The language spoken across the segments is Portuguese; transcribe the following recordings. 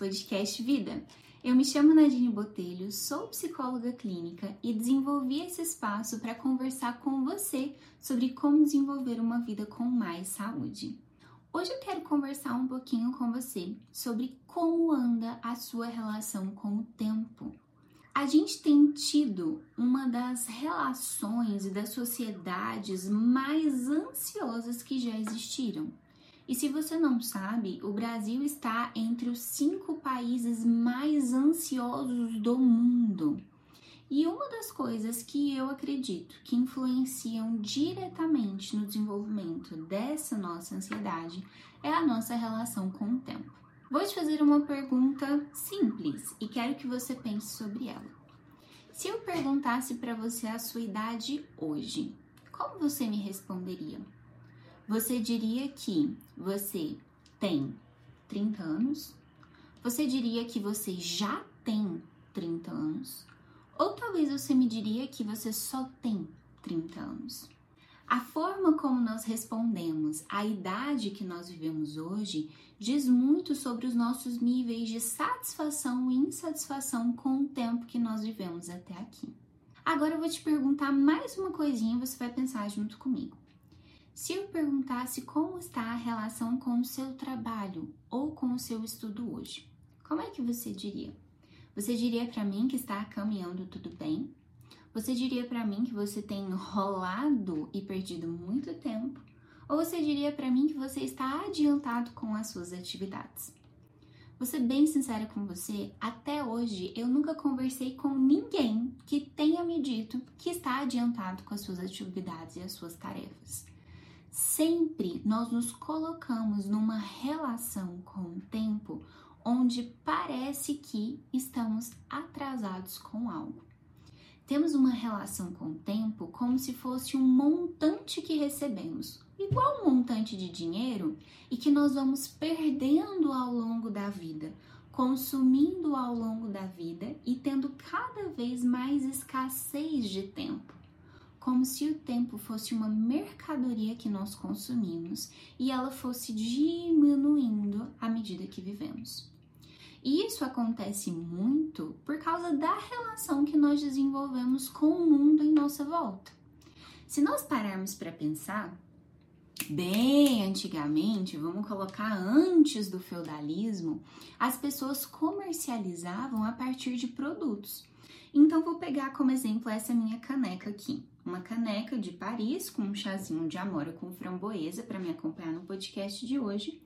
podcast Vida. Eu me chamo Nadine Botelho, sou psicóloga clínica e desenvolvi esse espaço para conversar com você sobre como desenvolver uma vida com mais saúde. Hoje eu quero conversar um pouquinho com você sobre como anda a sua relação com o tempo. A gente tem tido uma das relações e das sociedades mais ansiosas que já existiram. E se você não sabe, o Brasil está entre os cinco países mais ansiosos do mundo. E uma das coisas que eu acredito que influenciam diretamente no desenvolvimento dessa nossa ansiedade é a nossa relação com o tempo. Vou te fazer uma pergunta simples e quero que você pense sobre ela. Se eu perguntasse para você a sua idade hoje, como você me responderia? Você diria que você tem 30 anos? Você diria que você já tem 30 anos? Ou talvez você me diria que você só tem 30 anos? A forma como nós respondemos à idade que nós vivemos hoje diz muito sobre os nossos níveis de satisfação e insatisfação com o tempo que nós vivemos até aqui. Agora eu vou te perguntar mais uma coisinha, você vai pensar junto comigo. Se eu perguntasse como está a relação com o seu trabalho ou com o seu estudo hoje, como é que você diria? Você diria para mim que está caminhando tudo bem? Você diria para mim que você tem rolado e perdido muito tempo? Ou você diria para mim que você está adiantado com as suas atividades? Vou ser bem sincera com você, até hoje eu nunca conversei com ninguém que tenha me dito que está adiantado com as suas atividades e as suas tarefas. Sempre nós nos colocamos numa relação com o tempo onde parece que estamos atrasados com algo. Temos uma relação com o tempo como se fosse um montante que recebemos, igual um montante de dinheiro, e que nós vamos perdendo ao longo da vida, consumindo ao longo da vida e tendo cada vez mais escassez de tempo como se o tempo fosse uma mercadoria que nós consumimos e ela fosse diminuindo à medida que vivemos. E isso acontece muito por causa da relação que nós desenvolvemos com o mundo em nossa volta. Se nós pararmos para pensar, bem antigamente, vamos colocar antes do feudalismo, as pessoas comercializavam a partir de produtos. Então, vou pegar como exemplo essa minha caneca aqui. Uma caneca de Paris com um chazinho de amora com framboesa para me acompanhar no podcast de hoje.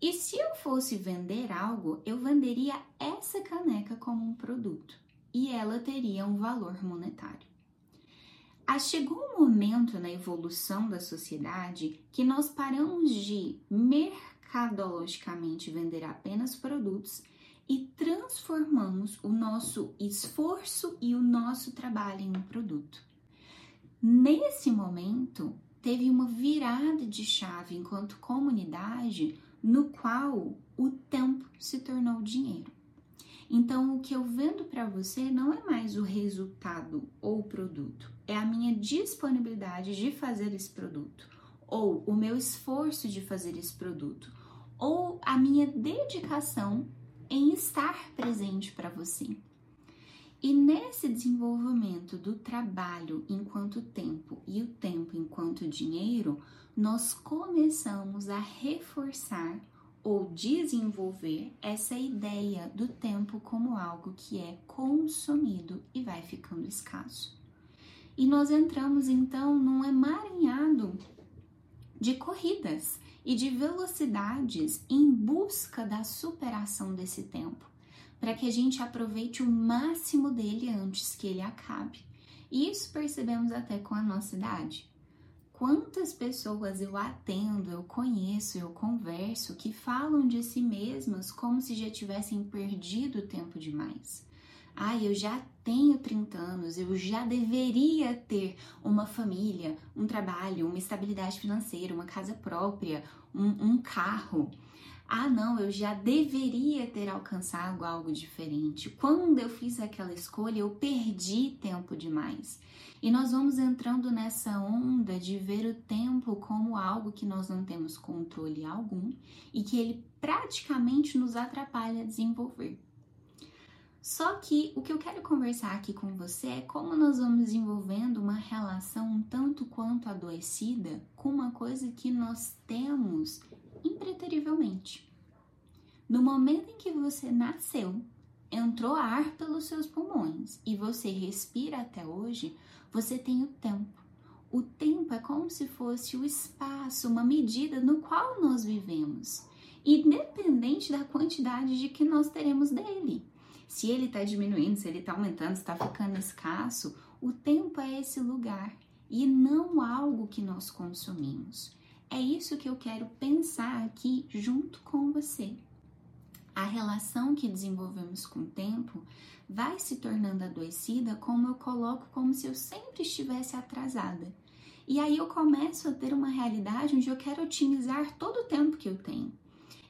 E se eu fosse vender algo, eu venderia essa caneca como um produto e ela teria um valor monetário. Ah, chegou um momento na evolução da sociedade que nós paramos de mercadologicamente vender apenas produtos e transformamos o nosso esforço e o nosso trabalho em um produto. Nesse momento, teve uma virada de chave enquanto comunidade, no qual o tempo se tornou dinheiro. Então, o que eu vendo para você não é mais o resultado ou o produto, é a minha disponibilidade de fazer esse produto, ou o meu esforço de fazer esse produto, ou a minha dedicação em estar presente para você. E nesse desenvolvimento do trabalho enquanto tempo e o tempo enquanto dinheiro, nós começamos a reforçar ou desenvolver essa ideia do tempo como algo que é consumido e vai ficando escasso. E nós entramos então num emaranhado de corridas e de velocidades em busca da superação desse tempo, para que a gente aproveite o máximo dele antes que ele acabe. E isso percebemos até com a nossa idade. Quantas pessoas eu atendo, eu conheço, eu converso que falam de si mesmas como se já tivessem perdido tempo demais. Ah, eu já tenho 30 anos, eu já deveria ter uma família, um trabalho, uma estabilidade financeira, uma casa própria, um, um carro. Ah, não, eu já deveria ter alcançado algo diferente. Quando eu fiz aquela escolha, eu perdi tempo demais. E nós vamos entrando nessa onda de ver o tempo como algo que nós não temos controle algum e que ele praticamente nos atrapalha a desenvolver. Só que o que eu quero conversar aqui com você é como nós vamos desenvolvendo uma relação um tanto quanto adoecida com uma coisa que nós temos impreterivelmente. No momento em que você nasceu, entrou ar pelos seus pulmões e você respira até hoje, você tem o tempo. O tempo é como se fosse o espaço, uma medida no qual nós vivemos, independente da quantidade de que nós teremos dele. Se ele está diminuindo, se ele está aumentando, está ficando escasso, o tempo é esse lugar e não algo que nós consumimos. É isso que eu quero pensar aqui junto com você. A relação que desenvolvemos com o tempo vai se tornando adoecida, como eu coloco, como se eu sempre estivesse atrasada. E aí eu começo a ter uma realidade onde eu quero otimizar todo o tempo que eu tenho.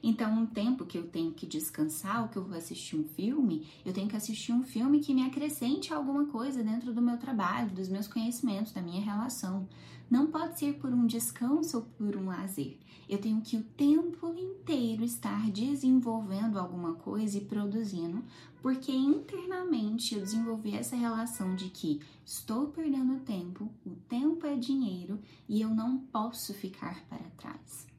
Então, um tempo que eu tenho que descansar, ou que eu vou assistir um filme, eu tenho que assistir um filme que me acrescente alguma coisa dentro do meu trabalho, dos meus conhecimentos, da minha relação. Não pode ser por um descanso ou por um lazer. Eu tenho que o tempo inteiro estar desenvolvendo alguma coisa e produzindo, porque internamente eu desenvolvi essa relação de que estou perdendo tempo, o tempo é dinheiro e eu não posso ficar para trás.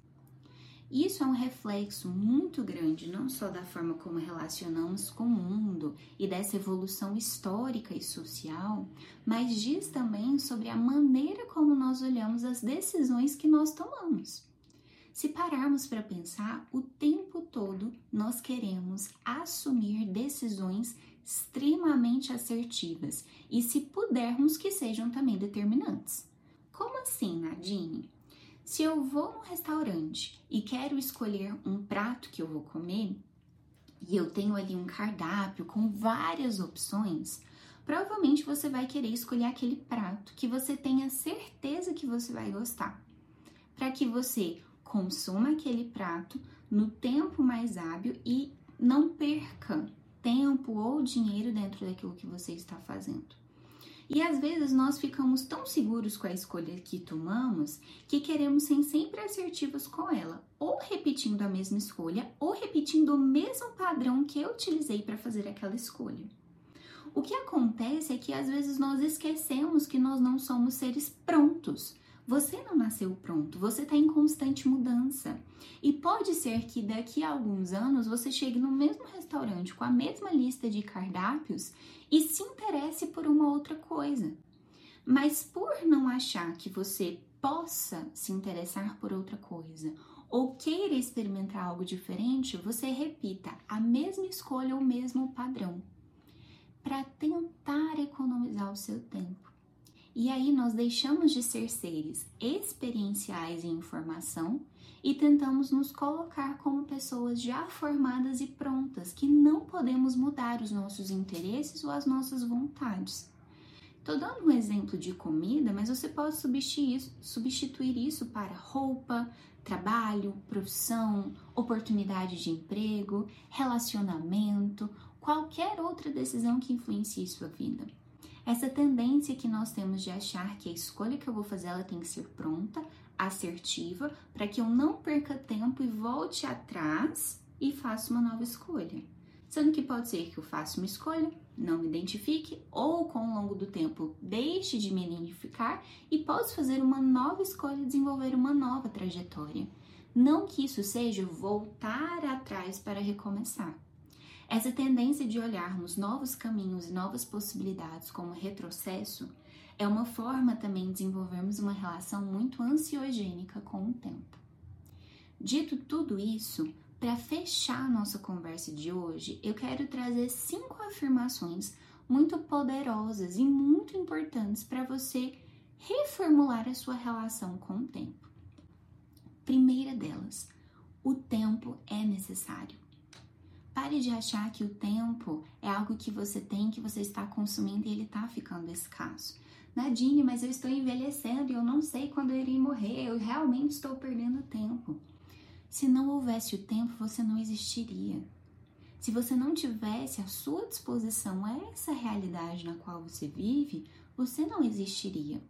Isso é um reflexo muito grande, não só da forma como relacionamos com o mundo e dessa evolução histórica e social, mas diz também sobre a maneira como nós olhamos as decisões que nós tomamos. Se pararmos para pensar, o tempo todo nós queremos assumir decisões extremamente assertivas e, se pudermos, que sejam também determinantes. Como assim, Nadine? Se eu vou num restaurante e quero escolher um prato que eu vou comer, e eu tenho ali um cardápio com várias opções, provavelmente você vai querer escolher aquele prato que você tenha certeza que você vai gostar, para que você consuma aquele prato no tempo mais hábil e não perca tempo ou dinheiro dentro daquilo que você está fazendo. E às vezes nós ficamos tão seguros com a escolha que tomamos que queremos ser sempre assertivos com ela, ou repetindo a mesma escolha, ou repetindo o mesmo padrão que eu utilizei para fazer aquela escolha. O que acontece é que às vezes nós esquecemos que nós não somos seres prontos. Você não nasceu pronto, você está em constante mudança. E pode ser que daqui a alguns anos você chegue no mesmo restaurante com a mesma lista de cardápios e se interesse por uma outra coisa. Mas por não achar que você possa se interessar por outra coisa ou queira experimentar algo diferente, você repita a mesma escolha ou o mesmo padrão para tentar economizar o seu tempo. E aí nós deixamos de ser seres experienciais em informação e tentamos nos colocar como pessoas já formadas e prontas, que não podemos mudar os nossos interesses ou as nossas vontades. Estou dando um exemplo de comida, mas você pode substituir isso, para roupa, trabalho, profissão, oportunidade de emprego, relacionamento, qualquer outra decisão que influencie sua vida. Essa tendência que nós temos de achar que a escolha que eu vou fazer ela tem que ser pronta, assertiva, para que eu não perca tempo e volte atrás e faça uma nova escolha. Sendo que pode ser que eu faça uma escolha, não me identifique, ou com o longo do tempo deixe de me identificar e posso fazer uma nova escolha e desenvolver uma nova trajetória. Não que isso seja voltar atrás para recomeçar. Essa tendência de olharmos novos caminhos e novas possibilidades como retrocesso é uma forma também de desenvolvermos uma relação muito ansiogênica com o tempo. Dito tudo isso, para fechar nossa conversa de hoje, eu quero trazer cinco afirmações muito poderosas e muito importantes para você reformular a sua relação com o tempo. Primeira delas, o tempo é necessário. Pare de achar que o tempo é algo que você tem, que você está consumindo e ele está ficando escasso. Nadine, mas eu estou envelhecendo e eu não sei quando eu irei morrer, eu realmente estou perdendo tempo. Se não houvesse o tempo, você não existiria. Se você não tivesse à sua disposição essa realidade na qual você vive, você não existiria.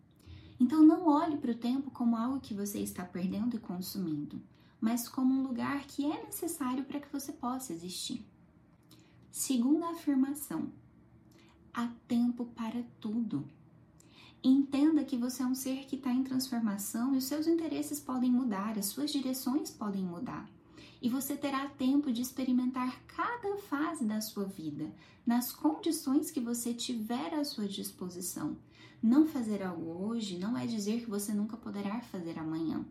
Então não olhe para o tempo como algo que você está perdendo e consumindo, mas como um lugar que é necessário para que você possa existir. Segunda afirmação: há tempo para tudo. Entenda que você é um ser que está em transformação e os seus interesses podem mudar, as suas direções podem mudar. E você terá tempo de experimentar cada fase da sua vida, nas condições que você tiver à sua disposição. Não fazer algo hoje não é dizer que você nunca poderá fazer amanhã.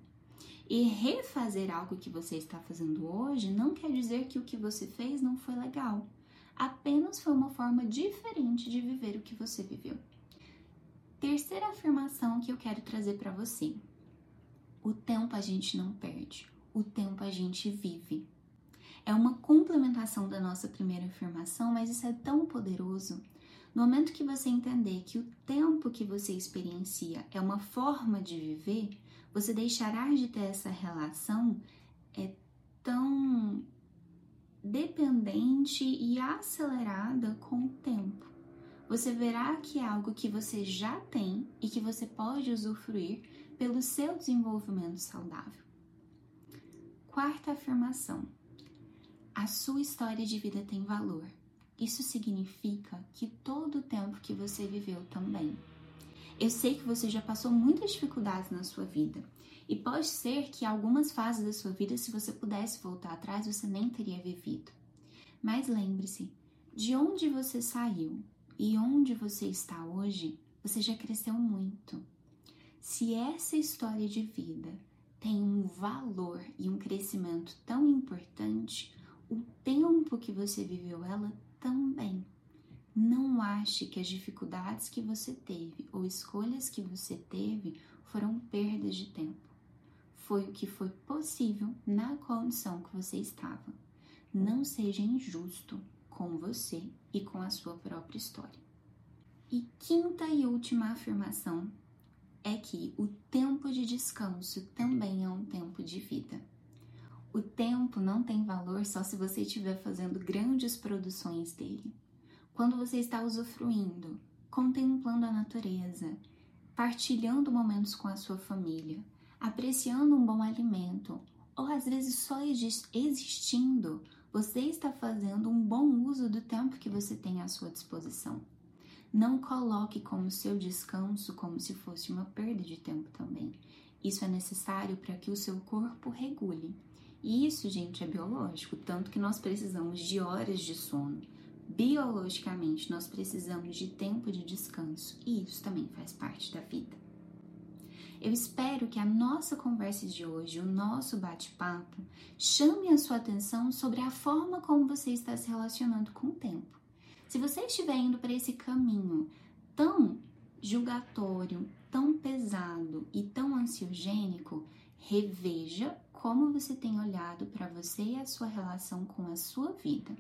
E refazer algo que você está fazendo hoje não quer dizer que o que você fez não foi legal. Apenas foi uma forma diferente de viver o que você viveu. Terceira afirmação que eu quero trazer para você: o tempo a gente não perde, o tempo a gente vive. É uma complementação da nossa primeira afirmação, mas isso é tão poderoso. No momento que você entender que o tempo que você experiencia é uma forma de viver, você deixará de ter essa relação é tão dependente e acelerada com o tempo você verá que é algo que você já tem e que você pode usufruir pelo seu desenvolvimento saudável. Quarta afirmação: a sua história de vida tem valor. Isso significa que todo o tempo que você viveu também. Eu sei que você já passou muitas dificuldades na sua vida e pode ser que algumas fases da sua vida, se você pudesse voltar atrás, você nem teria vivido. Mas lembre-se, de onde você saiu, e onde você está hoje, você já cresceu muito. Se essa história de vida tem um valor e um crescimento tão importante, o tempo que você viveu ela também. Não ache que as dificuldades que você teve ou escolhas que você teve foram perdas de tempo. Foi o que foi possível na condição que você estava. Não seja injusto com você e com a sua própria história. E quinta e última afirmação é que o tempo de descanso também é um tempo de vida. O tempo não tem valor só se você estiver fazendo grandes produções dele. Quando você está usufruindo, contemplando a natureza, partilhando momentos com a sua família, apreciando um bom alimento, ou às vezes só existindo, você está fazendo um bom uso do tempo que você tem à sua disposição. Não coloque como seu descanso como se fosse uma perda de tempo também. Isso é necessário para que o seu corpo regule. E isso, gente, é biológico, tanto que nós precisamos de horas de sono. Biologicamente, nós precisamos de tempo de descanso e isso também faz parte da vida. Eu espero que a nossa conversa de hoje, o nosso bate-papo, chame a sua atenção sobre a forma como você está se relacionando com o tempo. Se você estiver indo para esse caminho tão julgatório, tão pesado e tão ansiogênico, reveja como você tem olhado para você e a sua relação com a sua vida.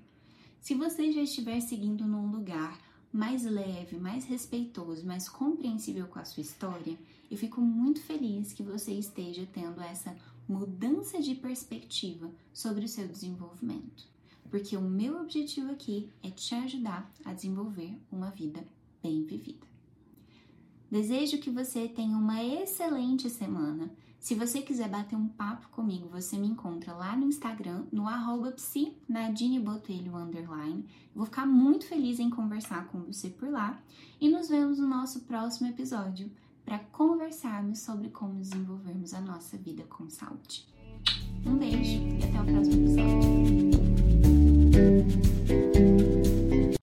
Se você já estiver seguindo num lugar mais leve, mais respeitoso, mais compreensível com a sua história, eu fico muito feliz que você esteja tendo essa mudança de perspectiva sobre o seu desenvolvimento. Porque o meu objetivo aqui é te ajudar a desenvolver uma vida bem vivida. Desejo que você tenha uma excelente semana. Se você quiser bater um papo comigo, você me encontra lá no Instagram, no arroba underline. Vou ficar muito feliz em conversar com você por lá e nos vemos no nosso próximo episódio para conversarmos sobre como desenvolvermos a nossa vida com saúde. Um beijo e até o próximo episódio.